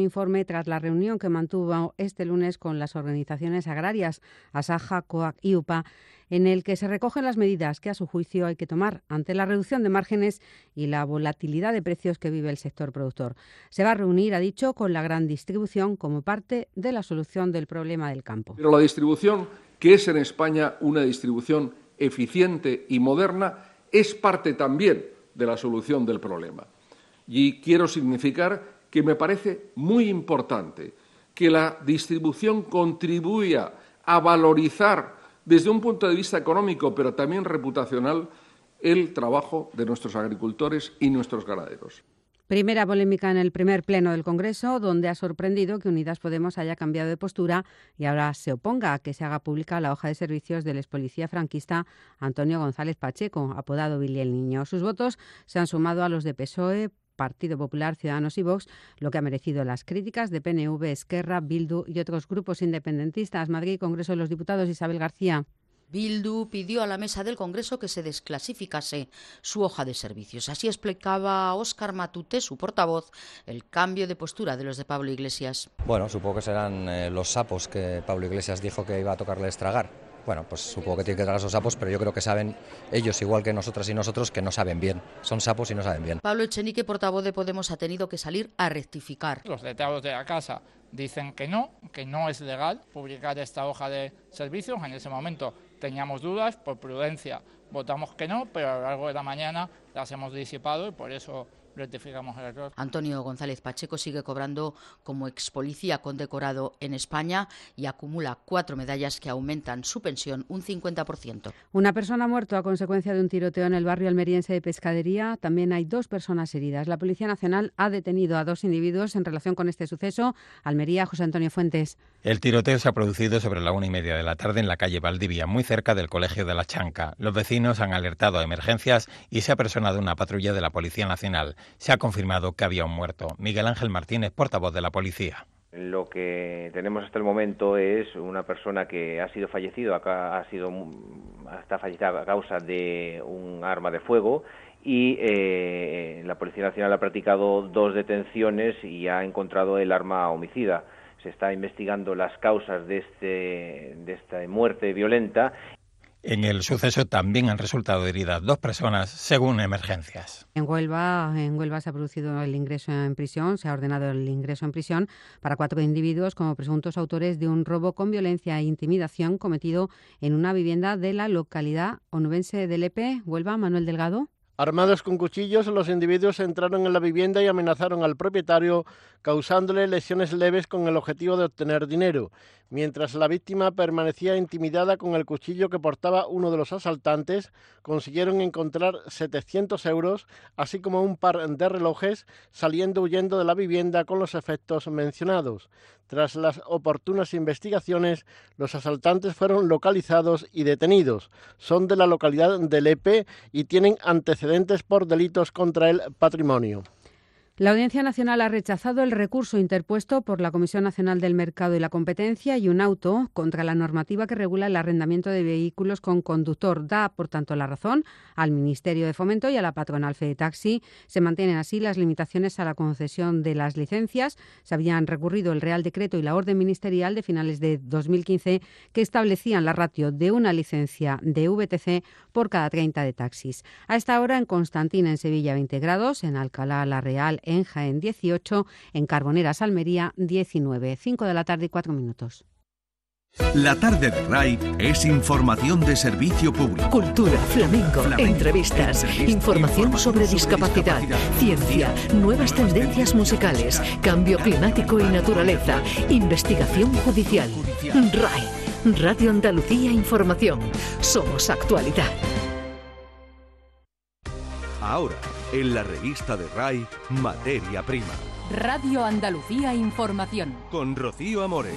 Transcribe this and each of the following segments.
informe tras la reunión que mantuvo este lunes con las organizaciones agrarias Asaja, COAC y UPA, en el que se recogen las medidas que a su juicio hay que tomar ante la reducción de márgenes y la volatilidad de precios que vive el sector productor. Se va a reunir, ha dicho, con la gran distribución como parte de la solución del problema del campo. Pero la distribución, que es en España una distribución eficiente y moderna, es parte también de la solución del problema. Y quiero significar que me parece muy importante que la distribución contribuya a valorizar desde un punto de vista económico, pero también reputacional, el trabajo de nuestros agricultores y nuestros ganaderos. Primera polémica en el primer pleno del Congreso, donde ha sorprendido que Unidas Podemos haya cambiado de postura y ahora se oponga a que se haga pública la hoja de servicios del ex policía franquista Antonio González Pacheco, apodado Billy el Niño. Sus votos se han sumado a los de PSOE, Partido Popular, Ciudadanos y Vox, lo que ha merecido las críticas de PNV, Esquerra, Bildu y otros grupos independentistas. Madrid, Congreso de los Diputados, Isabel García. Bildu pidió a la mesa del Congreso que se desclasificase su hoja de servicios. Así explicaba Óscar Matute, su portavoz, el cambio de postura de los de Pablo Iglesias. Bueno, supongo que serán eh, los sapos que Pablo Iglesias dijo que iba a tocarles tragar bueno, pues supongo que tienen que tragar esos sapos, pero yo creo que saben ellos, igual que nosotras y nosotros, que no saben bien. Son sapos y no saben bien. Pablo Echenique, portavoz de Podemos, ha tenido que salir a rectificar. Los letrados de la casa dicen que no, que no es legal publicar esta hoja de servicios. En ese momento teníamos dudas, por prudencia votamos que no, pero a lo largo de la mañana las hemos disipado y por eso rectificamos el error. Antonio González Pacheco sigue cobrando como ex policía condecorado en España y acumula cuatro medallas que aumentan su pensión un 50%. Una persona ha muerto a consecuencia de un tiroteo en el barrio almeriense de Pescadería. También hay dos personas heridas. La Policía Nacional ha detenido a dos individuos en relación con este suceso. Almería, José Antonio Fuentes. El tiroteo se ha producido sobre la una y media de la tarde en la calle Valdivia, muy cerca del Colegio de la Chanca. Los vecinos han alertado a emergencias y se ha personado una patrulla de la Policía Nacional se ha confirmado que había un muerto. Miguel Ángel Martínez, portavoz de la policía. Lo que tenemos hasta el momento es una persona que ha sido fallecido, ha sido está fallecida a causa de un arma de fuego y eh, la Policía Nacional ha practicado dos detenciones y ha encontrado el arma homicida. Se está investigando las causas de, este, de esta muerte violenta en el suceso también han resultado heridas dos personas, según emergencias. En Huelva, en Huelva se ha producido el ingreso en prisión, se ha ordenado el ingreso en prisión para cuatro individuos como presuntos autores de un robo con violencia e intimidación cometido en una vivienda de la localidad onubense de Lepe. Huelva, Manuel Delgado. Armados con cuchillos, los individuos entraron en la vivienda y amenazaron al propietario, causándole lesiones leves con el objetivo de obtener dinero mientras la víctima permanecía intimidada con el cuchillo que portaba uno de los asaltantes, consiguieron encontrar 700 euros, así como un par de relojes, saliendo huyendo de la vivienda con los efectos mencionados. Tras las oportunas investigaciones, los asaltantes fueron localizados y detenidos. Son de la localidad de Lepe y tienen antecedentes por delitos contra el patrimonio. La Audiencia Nacional ha rechazado el recurso interpuesto por la Comisión Nacional del Mercado y la Competencia y un auto contra la normativa que regula el arrendamiento de vehículos con conductor. Da, por tanto, la razón al Ministerio de Fomento y a la patronal Fede Taxi. Se mantienen así las limitaciones a la concesión de las licencias. Se habían recurrido el Real Decreto y la orden ministerial de finales de 2015 que establecían la ratio de una licencia de VTC por cada 30 de taxis. A esta hora en Constantina, en Sevilla, 20 grados, en Alcalá, La Real, en Jaén 18, en Carboneras Almería 19, 5 de la tarde y 4 minutos. La tarde de RAI es información de servicio público. Cultura, flamenco, entrevistas, información sobre discapacidad, ciencia, nuevas tendencias musicales, cambio climático y naturaleza, investigación judicial. RAI, Radio Andalucía Información. Somos actualidad. Ahora en la revista de RAI, Materia Prima. Radio Andalucía Información. Con Rocío Amores.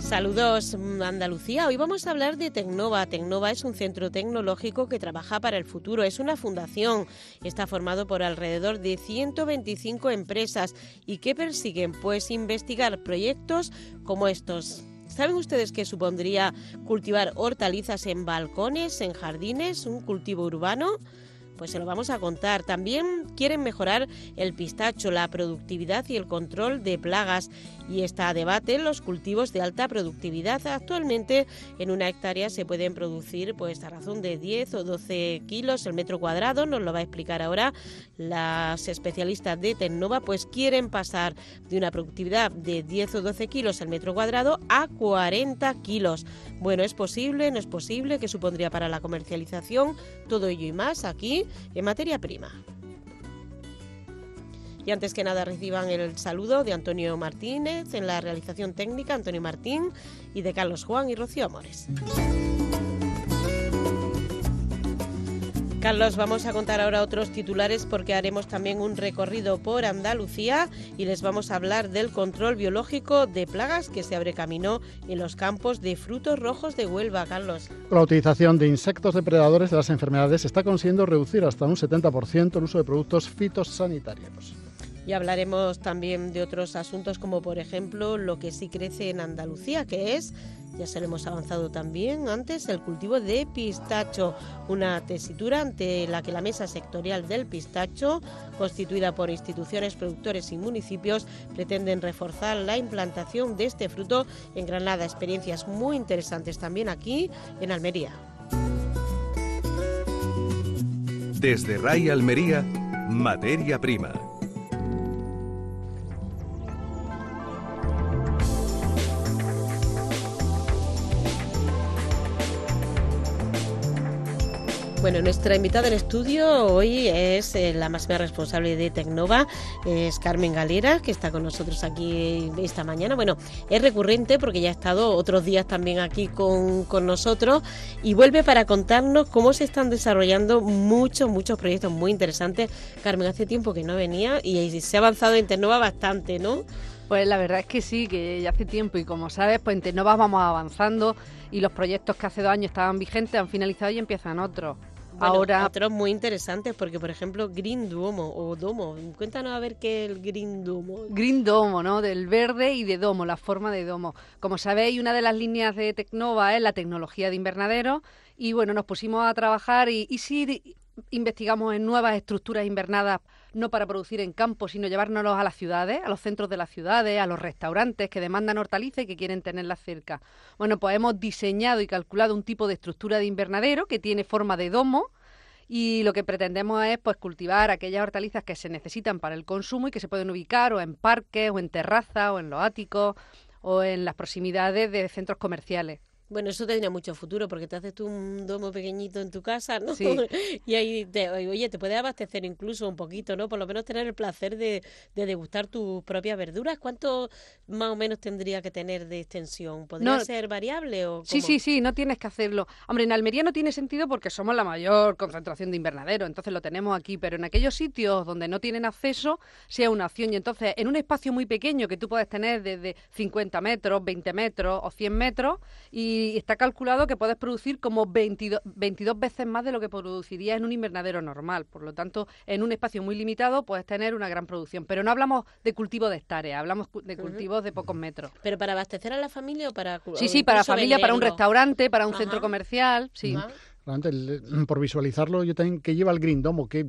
Saludos Andalucía. Hoy vamos a hablar de Tecnova. Tecnova es un centro tecnológico que trabaja para el futuro. Es una fundación. Está formado por alrededor de 125 empresas y que persiguen pues investigar proyectos como estos. ¿Saben ustedes qué supondría cultivar hortalizas en balcones, en jardines, un cultivo urbano? Pues se lo vamos a contar. También quieren mejorar el pistacho, la productividad y el control de plagas. Y está a debate los cultivos de alta productividad. Actualmente en una hectárea se pueden producir pues a razón de 10 o 12 kilos el metro cuadrado. Nos lo va a explicar ahora las especialistas de Tecnova. Pues quieren pasar de una productividad de 10 o 12 kilos el metro cuadrado a 40 kilos. Bueno, ¿es posible? ¿No es posible? ¿Qué supondría para la comercialización? Todo ello y más aquí en materia prima. Y antes que nada reciban el saludo de Antonio Martínez en la realización técnica, Antonio Martín, y de Carlos Juan y Rocío Amores. Carlos, vamos a contar ahora otros titulares porque haremos también un recorrido por Andalucía y les vamos a hablar del control biológico de plagas que se abre camino en los campos de frutos rojos de Huelva, Carlos. la utilización de insectos depredadores de las enfermedades está consiguiendo reducir hasta un 70% el uso de productos fitosanitarios. Y hablaremos también de otros asuntos como por ejemplo lo que sí crece en Andalucía, que es ya se lo hemos avanzado también antes, el cultivo de pistacho, una tesitura ante la que la Mesa Sectorial del Pistacho, constituida por instituciones, productores y municipios, pretenden reforzar la implantación de este fruto en Granada. Experiencias muy interesantes también aquí en Almería. Desde RAI Almería, materia prima Bueno, nuestra invitada en estudio hoy es eh, la máxima responsable de Tecnova, es Carmen Galera, que está con nosotros aquí esta mañana. Bueno, es recurrente porque ya ha estado otros días también aquí con, con nosotros y vuelve para contarnos cómo se están desarrollando muchos, muchos proyectos muy interesantes. Carmen, hace tiempo que no venía y se ha avanzado en Tecnova bastante, ¿no? Pues la verdad es que sí, que ya hace tiempo y como sabes, pues en Tecnova vamos avanzando y los proyectos que hace dos años estaban vigentes han finalizado y empiezan otros. Ahora otros muy interesantes porque por ejemplo Green Domo o Domo, cuéntanos a ver qué es el Green Domo. Green Domo, ¿no? Del verde y de domo, la forma de domo. Como sabéis, una de las líneas de Tecnova es la tecnología de invernadero y bueno, nos pusimos a trabajar y, y sí investigamos en nuevas estructuras invernadas, no para producir en campo, sino llevárnoslos a las ciudades, a los centros de las ciudades, a los restaurantes que demandan hortalizas y que quieren tenerlas cerca. Bueno, pues hemos diseñado y calculado un tipo de estructura de invernadero que tiene forma de domo, y lo que pretendemos es pues cultivar aquellas hortalizas que se necesitan para el consumo y que se pueden ubicar o en parques o en terrazas o en los áticos o en las proximidades de centros comerciales. Bueno, eso tendría mucho futuro porque te haces tú un domo pequeñito en tu casa, ¿no? Sí. y ahí, te, oye, te puedes abastecer incluso un poquito, ¿no? Por lo menos tener el placer de, de degustar tus propias verduras. ¿Cuánto más o menos tendría que tener de extensión? ¿Podría ser variable o Sí, sí, sí, no tienes que hacerlo. Hombre, en Almería no tiene sentido porque somos la mayor concentración de invernadero, entonces lo tenemos aquí, pero en aquellos sitios donde no tienen acceso, sea una opción. Y entonces, en un espacio muy pequeño que tú puedes tener desde 50 metros, 20 metros o 100 metros, y y está calculado que puedes producir como 22, 22 veces más de lo que producirías en un invernadero normal. Por lo tanto, en un espacio muy limitado puedes tener una gran producción. Pero no hablamos de cultivo de hectáreas, hablamos de cultivos de pocos metros. ¿Pero para abastecer a la familia o para...? Sí, sí, para familia, para un restaurante, para un centro comercial, sí. Por visualizarlo, yo también, ¿qué lleva el Green Domo? ¿Qué,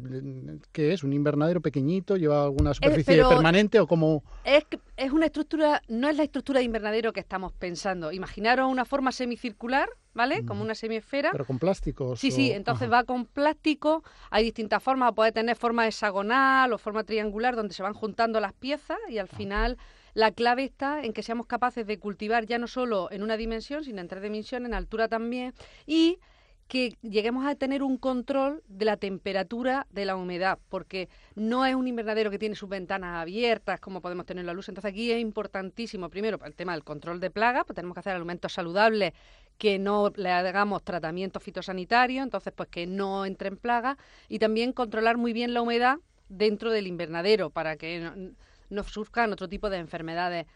qué es? ¿Un invernadero pequeñito? ¿Lleva alguna superficie permanente o como...? Es, es una estructura, no es la estructura de invernadero que estamos pensando. Imaginaros una forma semicircular, ¿vale? Como una semiesfera. Pero con plásticos. Sí, sí, entonces va con plástico, hay distintas formas, puede tener forma hexagonal o forma triangular donde se van juntando las piezas y al final la clave está en que seamos capaces de cultivar ya no solo en una dimensión, sino en tres dimensiones, en altura también, y que lleguemos a tener un control de la temperatura de la humedad, porque no es un invernadero que tiene sus ventanas abiertas como podemos tener la luz. Entonces aquí es importantísimo, primero, el tema del control de plagas, pues tenemos que hacer alimentos saludables que no le hagamos tratamiento fitosanitario, entonces pues que no entren plagas, y también controlar muy bien la humedad dentro del invernadero para que no, no surjan otro tipo de enfermedades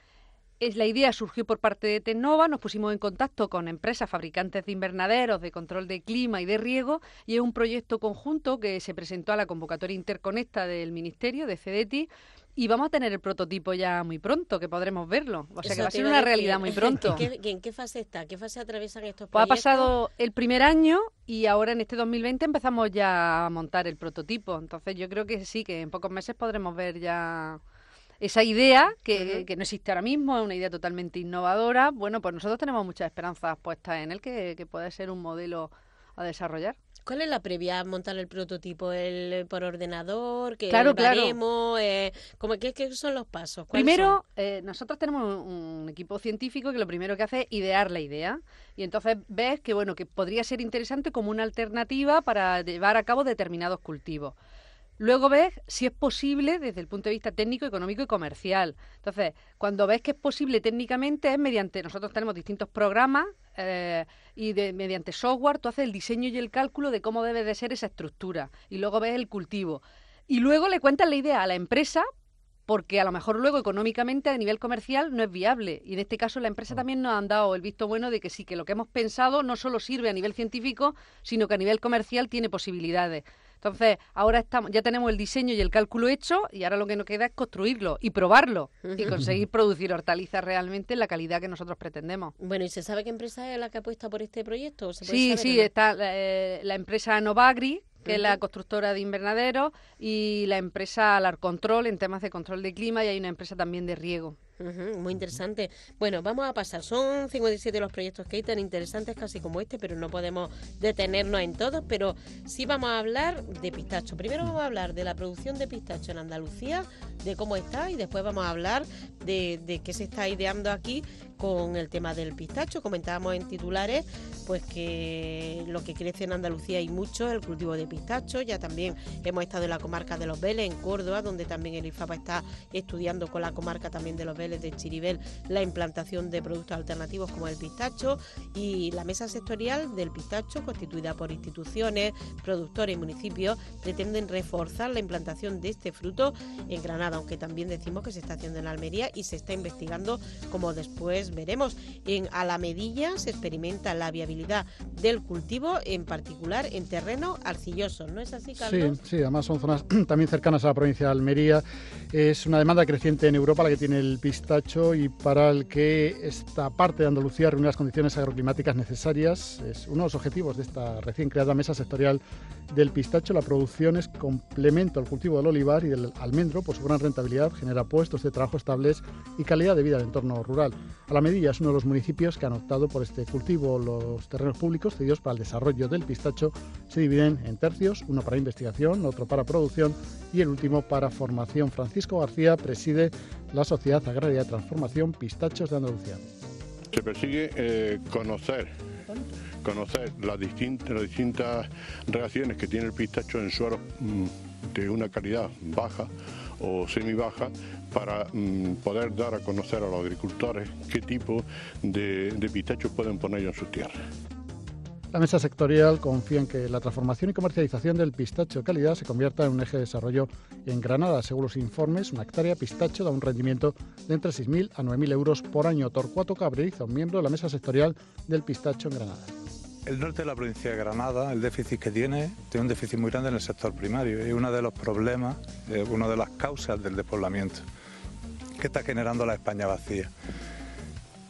es, la idea surgió por parte de Tecnova, nos pusimos en contacto con empresas fabricantes de invernaderos, de control de clima y de riego, y es un proyecto conjunto que se presentó a la convocatoria interconecta del Ministerio, de CEDETI, y vamos a tener el prototipo ya muy pronto, que podremos verlo. O sea que va a ser una realidad muy pronto. ¿En qué, fase está? ¿Qué fase atraviesan estos proyectos? Pues ha pasado el primer año y ahora en este 2020 empezamos ya a montar el prototipo. Entonces yo creo que sí, que en pocos meses podremos ver ya esa idea que, no existe ahora mismo, es una idea totalmente innovadora. Bueno, pues nosotros tenemos muchas esperanzas puestas en él, que, que puede ser un modelo a desarrollar. ¿Cuál es la previa a montar el prototipo? ¿El por ordenador? ¿Qué claro, claro. Eh, ¿qué, son los pasos? Primero, eh, nosotros tenemos un, equipo científico que lo primero que hace es idear la idea. Y entonces ves que, bueno, que podría ser interesante como una alternativa para llevar a cabo determinados cultivos. Luego ves si es posible desde el punto de vista técnico, económico y comercial. Entonces, cuando ves que es posible técnicamente es mediante, nosotros tenemos distintos programas eh, y de, mediante software tú haces el diseño y el cálculo de cómo debe de ser esa estructura. Y luego ves el cultivo. Y luego le cuentas la idea a la empresa porque a lo mejor luego económicamente a nivel comercial no es viable. Y en este caso la empresa también nos han dado el visto bueno de que sí, que lo que hemos pensado no solo sirve a nivel científico, sino que a nivel comercial tiene posibilidades. Entonces, ahora estamos, ya tenemos el diseño y el cálculo hecho y ahora lo que nos queda es construirlo y probarlo y conseguir producir hortalizas realmente en la calidad que nosotros pretendemos. Bueno, ¿y se sabe qué empresa es la que apuesta por este proyecto? sí, sí, está eh, la empresa Novagri, que es la constructora de invernaderos, y la empresa Alarcontrol en temas de control de clima, y hay una empresa también de riego muy interesante. Bueno, vamos a pasar. Son 57 los proyectos que hay tan interesantes casi como este, pero no podemos detenernos en todos. Pero sí vamos a hablar de pistacho. Primero vamos a hablar de la producción de pistacho en Andalucía, de cómo está, y después vamos a hablar de, de qué se está ideando aquí con el tema del pistacho. Comentábamos en titulares pues que lo que crece en Andalucía hay mucho el cultivo de pistacho. Ya también hemos estado en la comarca de Los Vélez, en Córdoba, donde también el IFAPA está estudiando con la comarca también de Los Vélez de Chiribel la implantación de productos alternativos como el pistacho y la mesa sectorial del pistacho constituida por instituciones, productores y municipios pretenden reforzar la implantación de este fruto en Granada, aunque también decimos que se está haciendo en Almería y se está investigando como después veremos. En Alamedilla se experimenta la viabilidad del cultivo, en particular en terreno arcilloso. ¿No es así, Carlos? Sí, sí, además son zonas también cercanas a la provincia de Almería. Es una demanda creciente en Europa la que tiene el pistacho y para el que esta parte de Andalucía reúne las condiciones agroclimáticas necesarias. Es uno de los objetivos de esta recién creada mesa sectorial del pistacho. La producción es complemento al cultivo del olivar y del almendro por su gran rentabilidad, genera puestos de trabajo estables y calidad de vida del entorno rural. A la Medilla es uno de los municipios que han optado por este cultivo. Los terrenos públicos cedidos para el desarrollo del pistacho se dividen en tercios, uno para investigación, otro para producción y el último para formación. Francisco García preside la Sociedad Agraria de Transformación Pistachos de Andalucía. Se persigue eh, conocer conocer las distintas, las reacciones que tiene el pistacho en suelos mm, de una calidad baja o semi baja para mm, poder dar a conocer a los agricultores qué tipo de, de pistachos pueden poner en sus tierras. La mesa sectorial confía en que la transformación y comercialización del pistacho de calidad se convierta en un eje de desarrollo en Granada. Según los informes, una hectárea pistacho da un rendimiento de entre 6.000 a 9.000 euros por año. Torcuato Cabrerizo, miembro de la mesa sectorial del pistacho en Granada. El norte de la provincia de Granada, el déficit que tiene, tiene un déficit muy grande en el sector primario y uno de los problemas, eh, una de las causas del despoblamiento que está generando la España vacía.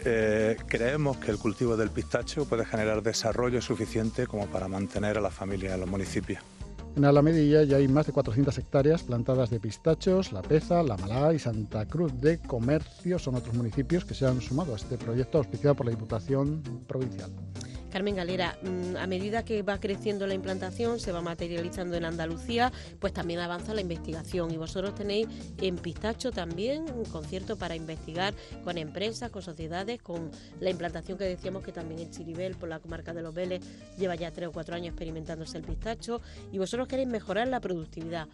Eh, creemos que el cultivo del pistacho puede generar desarrollo suficiente como para mantener a la familia en los municipios. En Alamedilla ya hay más de 400 hectáreas plantadas de pistachos, La Peza, La Malá y Santa Cruz de Comercio son otros municipios que se han sumado a este proyecto auspiciado por la Diputación Provincial. Carmen Galera, mm, a medida que va creciendo la implantación, se va materializando en Andalucía, pues también avanza la investigación. Y vosotros tenéis en Pistacho también un concierto para investigar con empresas, con sociedades, con la implantación que decíamos que también en Chiribel, por la comarca de los Vélez, lleva ya tres o cuatro años experimentándose el pistacho. Y vosotros queréis mejorar la productividad.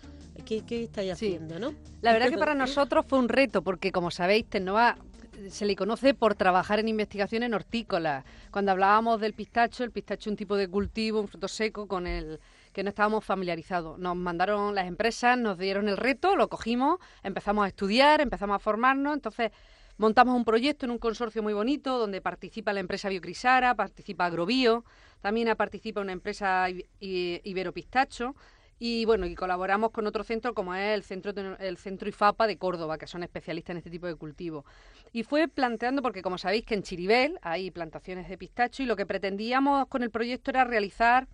¿Qué, estáis haciendo, no? La verdad que para nosotros fue un reto, porque como sabéis, Tecnova se le conoce por trabajar en investigación en hortícolas. Cuando hablábamos del pistacho, el pistacho es un tipo de cultivo, un fruto seco con el que no estábamos familiarizados. Nos mandaron las empresas, nos dieron el reto, lo cogimos, empezamos a estudiar, empezamos a formarnos, entonces montamos un proyecto en un consorcio muy bonito donde participa la empresa Biocrisara, participa Agrobio, también participa una empresa Ibero Pistacho Y bueno, y colaboramos con otro centro como es el centro, el centro IFAPA de Córdoba, que son especialistas en este tipo de cultivo. Y fue planteando, porque como sabéis que en Chiribel hay plantaciones de pistacho y lo que pretendíamos con el proyecto era realizar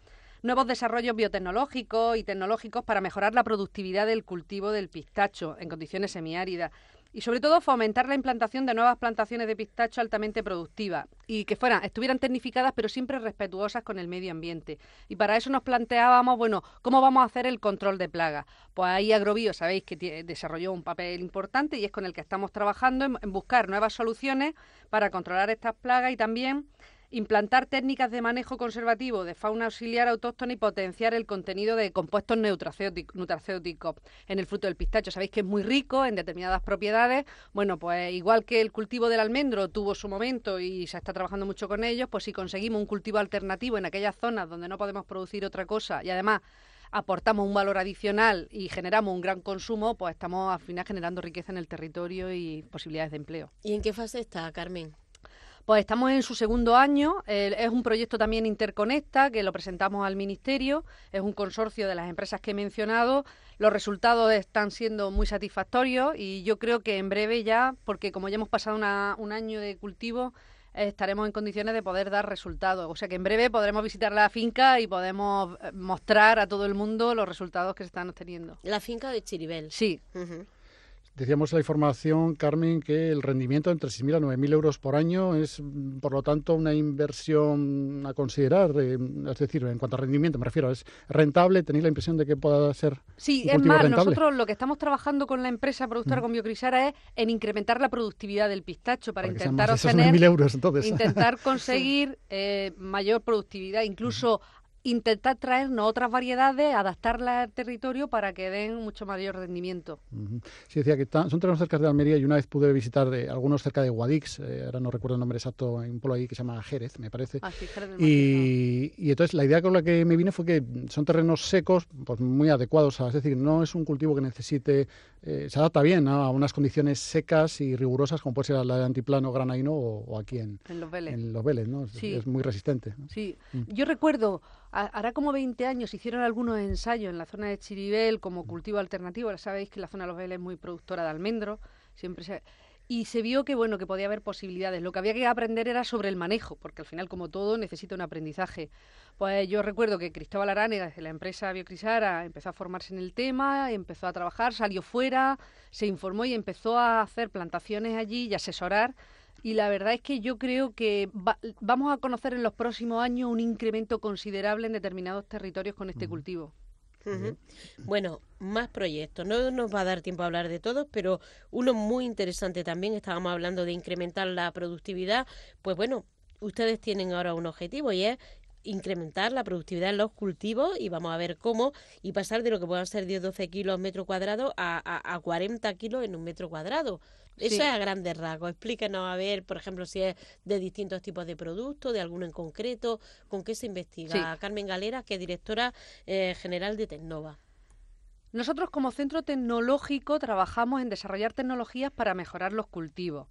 nuevos desarrollos biotecnológicos y tecnológicos para mejorar la productividad del cultivo del pistacho en condiciones semiáridas y sobre todo fomentar la implantación de nuevas plantaciones de pistacho altamente productivas y que fueran estuvieran tecnificadas pero siempre respetuosas con el medio ambiente. Y para eso nos planteábamos, bueno, ¿cómo vamos a hacer el control de plagas? Pues ahí Agrobio, sabéis que desarrolló un papel importante y es con el que estamos trabajando en buscar nuevas soluciones para controlar estas plagas y también implantar técnicas de manejo conservativo de fauna auxiliar autóctona y potenciar el contenido de compuestos nutracéuticos en el fruto del pistacho. Sabéis que es muy rico en determinadas propiedades. Bueno, pues igual que el cultivo del almendro tuvo su momento y se está trabajando mucho con ellos, pues si conseguimos un cultivo alternativo en aquellas zonas donde no podemos producir otra cosa y además aportamos un valor adicional y generamos un gran consumo, pues estamos al final generando riqueza en el territorio y posibilidades de empleo. ¿Y en qué fase está, Carmen? Pues estamos en su segundo año. es un proyecto también interconecta que lo presentamos al Ministerio. Es un consorcio de las empresas que he mencionado. Los resultados están siendo muy satisfactorios y yo creo que en breve ya, porque como ya hemos pasado un año de cultivo, estaremos en condiciones de poder dar resultados. O sea que en breve podremos visitar la finca y podemos eh, mostrar a todo el mundo los resultados que se están obteniendo. La finca de Chiribel. Sí. Decíamos la información, Carmen, que el rendimiento entre 6.000 a 9.000 euros por año es, por lo tanto, una inversión a considerar. Eh, es decir, en cuanto a rendimiento, me refiero, ¿es rentable? ¿Tenéis la impresión de que pueda ser Sí, es más, nosotros lo que estamos trabajando con la empresa productora, mm. con Biocrisara, es en incrementar la productividad del pistacho para, intentar obtener... Euros, entonces. Intentar conseguir eh, mayor productividad, incluso intentar traernos otras variedades, adaptarlas al territorio para que den mucho mayor rendimiento. Sí, decía que son terrenos cerca de Almería y una vez pude visitar de, algunos cerca de Guadix, eh, ahora no recuerdo el nombre exacto, hay un pueblo ahí que se llama Jerez, me parece. Ah, sí, Jerez y, y, entonces la idea con la que me vine fue que son terrenos secos, pues muy adecuados, a, es decir, no es un cultivo que necesite, eh, se adapta bien a unas condiciones secas y rigurosas como puede ser la de antiplano granaino o, aquí en, los Vélez. En los Vélez ¿no? Es muy resistente. Sí, mm. yo recuerdo hará como 20 años hicieron algunos ensayos en la zona de Chiribel como cultivo alternativo. Ahora sabéis que la zona de los Vélez es muy productora de almendro, siempre se... y se vio que bueno que podía haber posibilidades. Lo que había que aprender era sobre el manejo, porque al final como todo necesita un aprendizaje. Pues yo recuerdo que Cristóbal Arane, desde la empresa Biocrisara, empezó a formarse en el tema, empezó a trabajar, salió fuera, se informó y empezó a hacer plantaciones allí y asesorar y la verdad es que yo creo que vamos a conocer en los próximos años un incremento considerable en determinados territorios con este cultivo. Bueno, más proyectos. No nos va a dar tiempo a hablar de todos, pero uno muy interesante también, estábamos hablando de incrementar la productividad. Pues bueno, ustedes tienen ahora un objetivo y es incrementar la productividad en los cultivos y vamos a ver cómo y pasar de lo que puedan ser 10-12 kilos metro cuadrado a, a, a 40 kilos en un metro cuadrado. Eso es a grandes rasgos. Explíquenos a ver, por ejemplo, si es de distintos tipos de productos, de alguno en concreto, con qué se investiga. Carmen Galera, que es directora eh, general de Tecnova. Nosotros como centro tecnológico trabajamos en desarrollar tecnologías para mejorar los cultivos.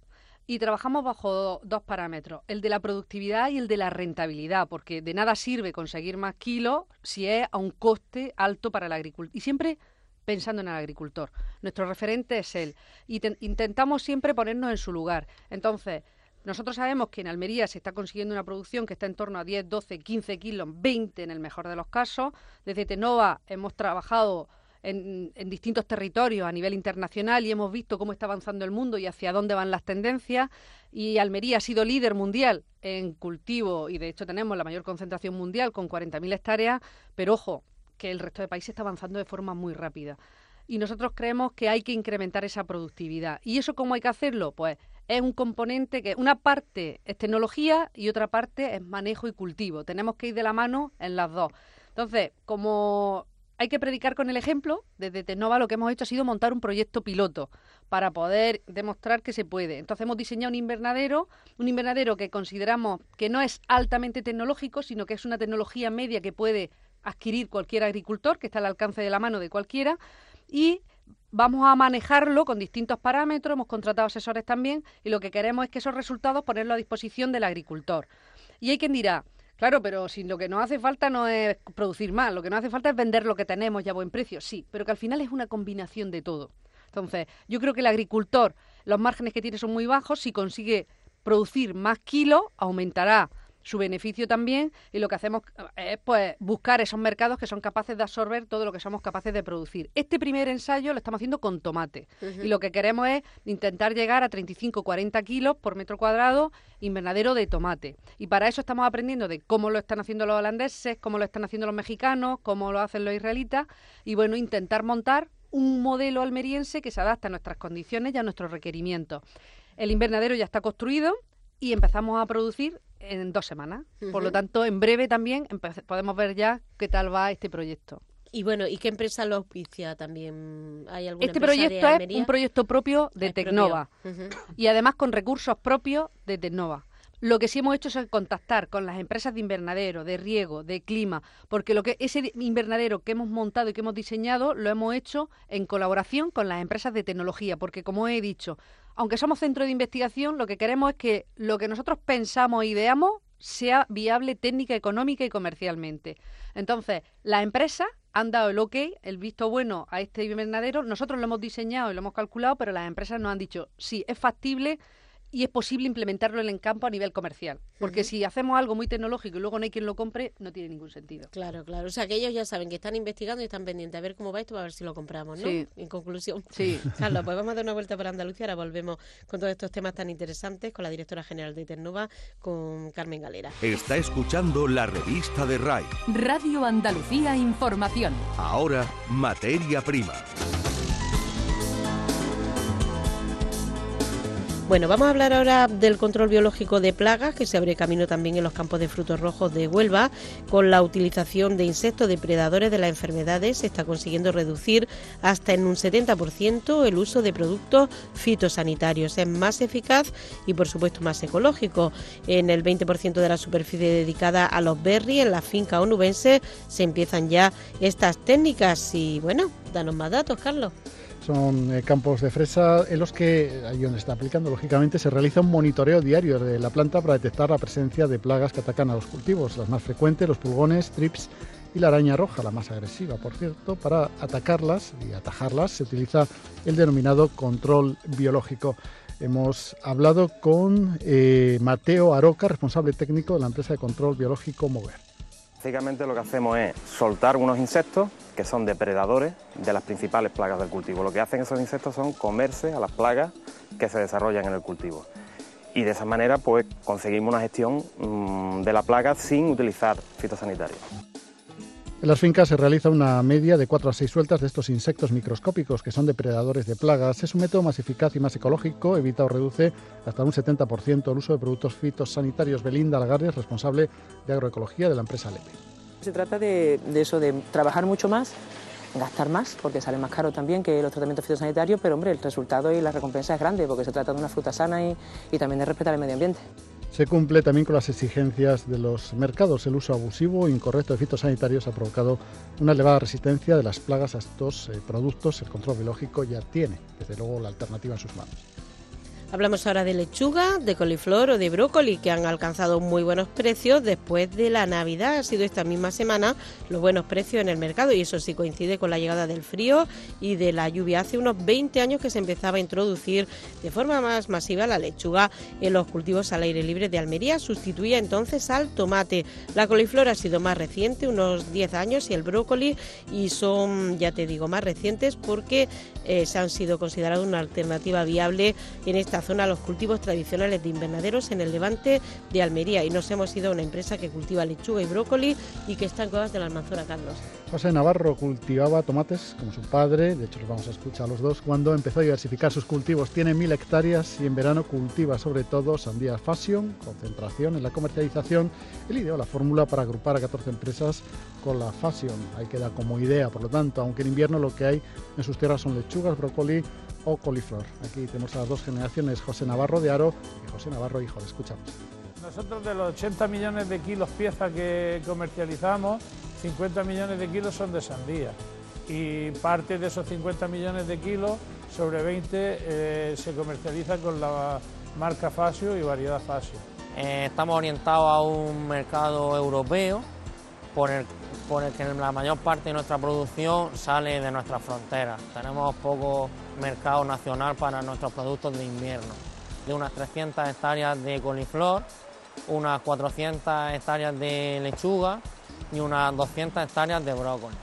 Y trabajamos bajo dos parámetros, el de la productividad y el de la rentabilidad, porque de nada sirve conseguir más kilos si es a un coste alto para el agricultor. Y siempre pensando en el agricultor. Nuestro referente es él. Y intentamos siempre ponernos en su lugar. Entonces, nosotros sabemos que en Almería se está consiguiendo una producción que está en torno a 10, 12, 15 kilos, 20 en el mejor de los casos. Desde Tenova hemos trabajado en, distintos territorios a nivel internacional y hemos visto cómo está avanzando el mundo y hacia dónde van las tendencias. Y Almería ha sido líder mundial en cultivo y de hecho tenemos la mayor concentración mundial con 40.000 hectáreas. Pero ojo, que el resto de países está avanzando de forma muy rápida. Y nosotros creemos que hay que incrementar esa productividad. ¿Y eso cómo hay que hacerlo? Pues es un componente que una parte es tecnología y otra parte es manejo y cultivo. Tenemos que ir de la mano en las dos. Entonces, como hay que predicar con el ejemplo, desde Tecnova lo que hemos hecho ha sido montar un proyecto piloto para poder demostrar que se puede. Entonces hemos diseñado un invernadero, un invernadero que consideramos que no es altamente tecnológico, sino que es una tecnología media que puede adquirir cualquier agricultor, que está al alcance de la mano de cualquiera, y vamos a manejarlo con distintos parámetros, hemos contratado asesores también, y lo que queremos es que esos resultados ponerlos a disposición del agricultor. Y hay quien dirá, Claro, pero si lo que nos hace falta no es producir más, lo que nos hace falta es vender lo que tenemos ya a buen precio, sí, pero que al final es una combinación de todo. Entonces, yo creo que el agricultor, los márgenes que tiene son muy bajos, si consigue producir más kilos, aumentará su beneficio también y lo que hacemos es pues buscar esos mercados que son capaces de absorber todo lo que somos capaces de producir. Este primer ensayo lo estamos haciendo con tomate y lo que queremos es intentar llegar a 35-40 kilos por metro cuadrado invernadero de tomate. Y para eso estamos aprendiendo de cómo lo están haciendo los holandeses, cómo lo están haciendo los mexicanos, cómo lo hacen los israelitas y bueno, intentar montar un modelo almeriense que se adapte a nuestras condiciones y a nuestros requerimientos. El invernadero ya está construido y empezamos a producir en dos semanas. Por lo tanto, en breve también podemos ver ya qué tal va este proyecto. Y bueno, ¿y qué empresa lo auspicia también? ¿Hay alguna este proyecto es un proyecto propio de Tecnova y además con recursos propios de Tecnova. Lo que sí hemos hecho es contactar con las empresas de invernadero, de riego, de clima, porque lo que ese invernadero que hemos montado y que hemos diseñado lo hemos hecho en colaboración con las empresas de tecnología, porque como he dicho, aunque somos centro de investigación, lo que queremos es que lo que nosotros pensamos e ideamos sea viable técnica, económica y comercialmente. Entonces, las empresas han dado el ok, el visto bueno a este invernadero. Nosotros lo hemos diseñado y lo hemos calculado, pero las empresas nos han dicho, sí, es factible y es posible implementarlo en el campo a nivel comercial. Porque si hacemos algo muy tecnológico y luego no hay quien lo compre, no tiene ningún sentido. Claro, claro. O sea, que ellos ya saben que están investigando y están pendientes a ver cómo va esto para ver si lo compramos, ¿no? Sí. En conclusión. Sí. Carlos, pues vamos a dar una vuelta por Andalucía. Ahora volvemos con todos estos temas tan interesantes con la directora general de Ternova, con Carmen Galera. Está escuchando la revista de RAI. Radio Andalucía Información. Ahora, materia prima. Bueno, vamos a hablar ahora del control biológico de plagas, que se abre camino también en los campos de frutos rojos de Huelva. Con la utilización de insectos depredadores de las enfermedades, se está consiguiendo reducir hasta en un 70% el uso de productos fitosanitarios. Es más eficaz y, por supuesto, más ecológico. En el 20% de la superficie dedicada a los berries, en la finca onubense, se empiezan ya estas técnicas. Y bueno, danos más datos, Carlos. Son eh, campos de fresa en los que, ahí donde está aplicando, lógicamente, se realiza un monitoreo diario de la planta para detectar la presencia de plagas que atacan a los cultivos. Las más frecuentes, los pulgones, trips y la araña roja, la más agresiva, por cierto. Para atacarlas y atajarlas se utiliza el denominado control biológico. Hemos hablado con eh, Mateo Aroca, responsable técnico de la empresa de control biológico Mover. Básicamente lo que hacemos es soltar unos insectos que son depredadores de las principales plagas del cultivo. Lo que hacen esos insectos son comerse a las plagas que se desarrollan en el cultivo. Y de esa manera pues conseguimos una gestión mmm, de la plaga sin utilizar fitosanitarios. En las fincas se realiza una media de 4 a 6 sueltas de estos insectos microscópicos que son depredadores de plagas. Es un método más eficaz y más ecológico, evita o reduce hasta un 70% el uso de productos fitosanitarios. Belinda Lagarde responsable de agroecología de la empresa Lepe. Se trata de, de eso, de trabajar mucho más gastar más, porque sale más caro también que los tratamientos fitosanitarios, pero hombre, el resultado y la recompensa es grande, porque se trata de una fruta sana y, y también de respetar el medio ambiente. Se cumple también con las exigencias de los mercados. El uso abusivo e incorrecto de fitosanitarios ha provocado una elevada resistencia de las plagas a estos eh, productos. El control biológico ya tiene, desde luego, la alternativa en sus manos. Hablamos ahora de lechuga, de coliflor o de brócoli que han alcanzado muy buenos precios después de la Navidad. Ha sido esta misma semana los buenos precios en el mercado y eso sí coincide con la llegada del frío y de la lluvia. Hace unos 20 años que se empezaba a introducir de forma más masiva la lechuga en los cultivos al aire libre de Almería. Sustituía entonces al tomate. La coliflor ha sido más reciente, unos 10 años, y el brócoli y son, ya te digo, más recientes porque eh, se han sido considerados una alternativa viable en esta zona a los cultivos tradicionales de invernaderos en el levante de Almería y nos hemos ido a una empresa que cultiva lechuga y brócoli y que está en Cuevas de la Almanzora, Carlos. José Navarro cultivaba tomates como su padre, de hecho los vamos a escuchar a los dos, cuando empezó a diversificar sus cultivos. Tiene mil hectáreas y en verano cultiva sobre todo sandía fashion, concentración en la comercialización. Él ideó la fórmula para agrupar a 14 empresas con la fashion. Ahí queda como idea, por lo tanto, aunque en invierno lo que hay en sus tierras son lechugas, brócoli o coliflor. Aquí tenemos a las dos generaciones, José Navarro de Aro y José Navarro Hijo. Le escuchamos. Nosotros de los 80 millones de kilos pieza que comercializamos, 50 millones de kilos son de sandía y parte de esos 50 millones de kilos, sobre 20 eh, se comercializa con la marca Fasio y variedad Fasio. Eh, estamos orientados a un mercado europeo por el, por el que la mayor parte de nuestra producción sale de nuestras fronteras. Tenemos poco mercado nacional para nuestros productos de invierno, de unas 300 hectáreas de coliflor, unas 400 hectáreas de lechuga y unas 200 hectáreas de brócoli.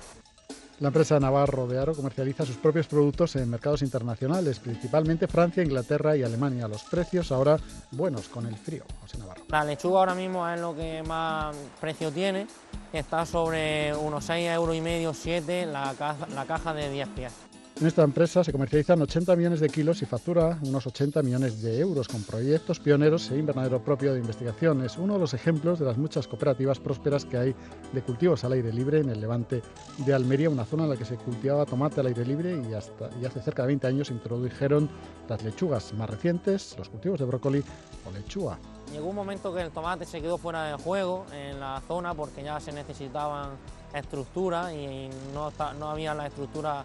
La empresa Navarro de Aro comercializa sus propios productos en mercados internacionales, principalmente Francia, Inglaterra y Alemania. Los precios ahora buenos con el frío. José Navarro. La lechuga ahora mismo es lo que más precio tiene. Está sobre unos 6 euros y medio, 7 la caja, la caja de 10 pies. En esta empresa se comercializan 80 millones de kilos y factura unos 80 millones de euros con proyectos pioneros e invernadero propio de investigación. Es uno de los ejemplos de las muchas cooperativas prósperas que hay de cultivos al aire libre en el levante de Almería, una zona en la que se cultivaba tomate al aire libre y, hasta, y hace cerca de 20 años introdujeron las lechugas más recientes, los cultivos de brócoli o lechuga. Llegó un momento que el tomate se quedó fuera de juego en la zona porque ya se necesitaban estructuras y no, no había la estructura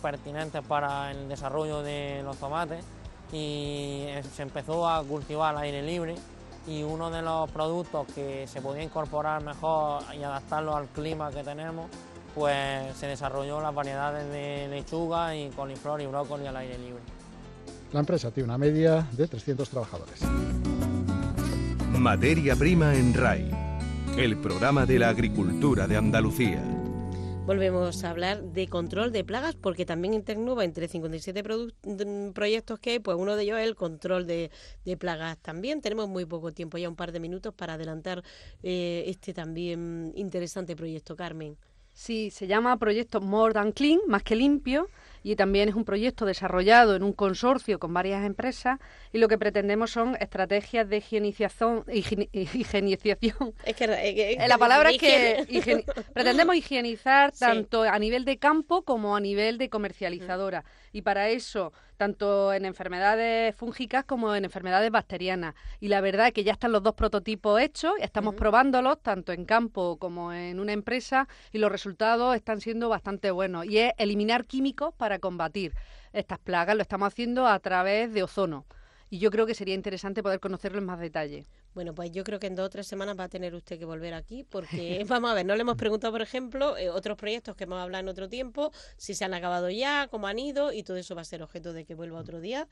pertinentes para el desarrollo de los tomates y se empezó a cultivar al aire libre y uno de los productos que se podía incorporar mejor y adaptarlo al clima que tenemos, pues se desarrolló las variedades de lechuga y coliflor y brócoli al aire libre. La empresa tiene una media de 300 trabajadores. Materia prima en RAI, el programa de la agricultura de Andalucía. Volvemos a hablar de control de plagas porque también en Tecnova, entre 57 proyectos que hay, pues uno de ellos es el control de, plagas también. Tenemos muy poco tiempo, ya un par de minutos para adelantar eh, este también interesante proyecto, Carmen. Sí, se llama proyecto More Than Clean, más que limpio, y también es un proyecto desarrollado en un consorcio con varias empresas y lo que pretendemos son estrategias de higienización. higienización. Es que, eh, la palabra es que pretendemos higienizar tanto a nivel de campo como a nivel de comercializadora. Y para eso tanto en enfermedades fúngicas como en enfermedades bacterianas. Y la verdad es que ya están los dos prototipos hechos, estamos probándolos tanto en campo como en una empresa y los resultados están siendo bastante buenos. Y es eliminar químicos para combatir estas plagas. Lo estamos haciendo a través de ozono. Y yo creo que sería interesante poder conocerlo en más detalle. Bueno, pues yo creo que en dos o tres semanas va a tener usted que volver aquí, porque vamos a ver, no le hemos preguntado, por ejemplo, eh, otros proyectos que hemos hablado en otro tiempo, si se han acabado ya, cómo han ido, y todo eso va a ser objeto de que vuelva otro día.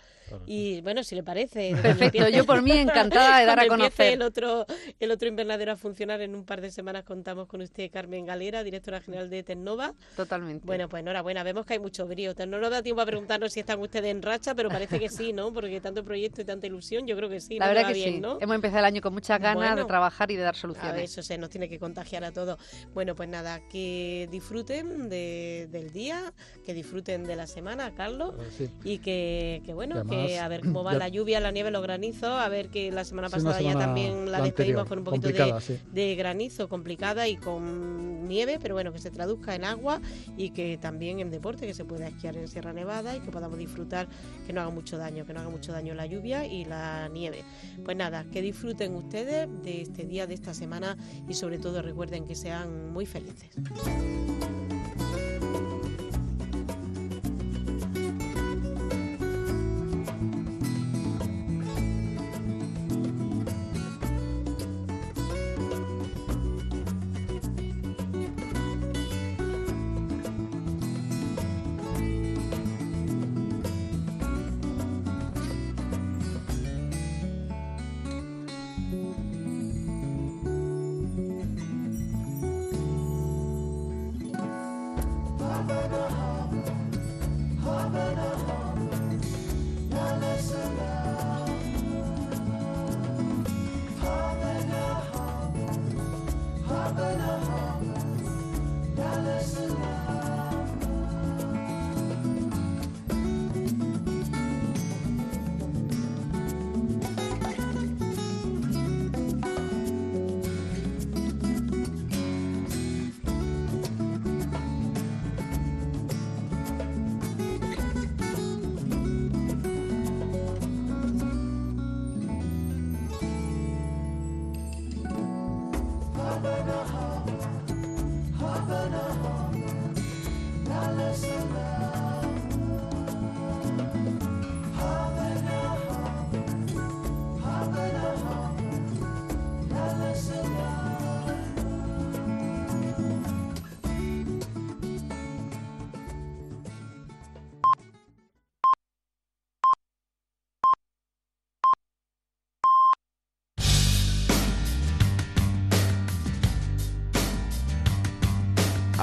y bueno, si le parece. Perfecto, yo por mí encantada de dar a conocer. El otro, el otro invernadero a funcionar en un par de semanas, contamos con usted, Carmen Galera, directora general de Tecnova. Totalmente. Bueno, pues enhorabuena, vemos que hay mucho brío. No nos da tiempo a preguntarnos si están ustedes en racha, pero parece que sí, ¿no? Porque tanto proyecto y tanta ilusión, yo creo que sí. La verdad que sí. Hemos empezado el año con muchas ganas de trabajar y de dar soluciones. eso se nos tiene que contagiar a todos. Bueno, pues nada, que disfruten del día, que disfruten de la semana, Carlos, ah, y que, bueno, que a ver cómo va la lluvia, la nieve, los granizos, a ver que la semana pasada ya también la, despedimos con un poquito de, granizo complicada y con nieve, pero bueno, que se traduzca en agua y que también en deporte, que se pueda esquiar en Sierra Nevada y que podamos disfrutar, que no haga mucho daño, que no haga mucho daño la lluvia y la nieve. Pues nada, que disfruten ustedes de este día, de esta semana y sobre todo recuerden que sean muy felices.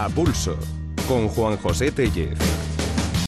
A pulso, con Juan José Tellez.